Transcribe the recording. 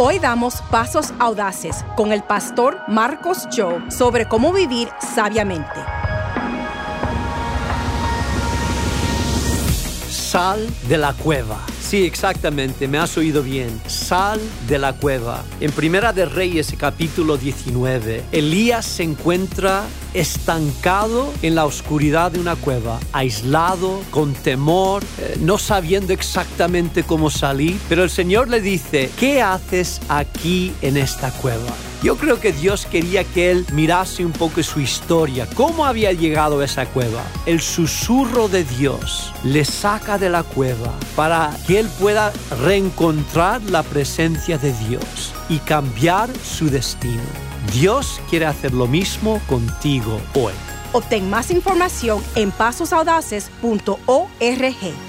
Hoy damos pasos audaces con el pastor Marcos Joe sobre cómo vivir sabiamente. Sal de la cueva. Sí, exactamente, me has oído bien. Sal de la cueva. En Primera de Reyes, capítulo 19, Elías se encuentra estancado en la oscuridad de una cueva, aislado, con temor, eh, no sabiendo exactamente cómo salir, pero el Señor le dice, ¿qué haces aquí en esta cueva? Yo creo que Dios quería que él mirase un poco su historia, cómo había llegado a esa cueva. El susurro de Dios le saca de la cueva para que él pueda reencontrar la presencia de Dios y cambiar su destino. Dios quiere hacer lo mismo contigo hoy. Obtén más información en pasosaudaces.org.